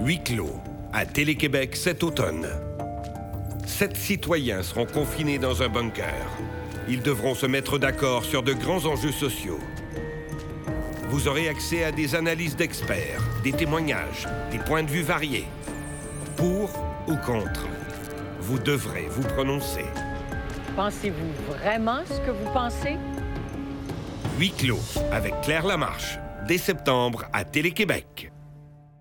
Huit clos à Télé-Québec cet automne. Sept citoyens seront confinés dans un bunker. Ils devront se mettre d'accord sur de grands enjeux sociaux. Vous aurez accès à des analyses d'experts, des témoignages, des points de vue variés. Pour ou contre, vous devrez vous prononcer. Pensez-vous vraiment ce que vous pensez? Huit clos avec Claire Lamarche, dès septembre à Télé-Québec.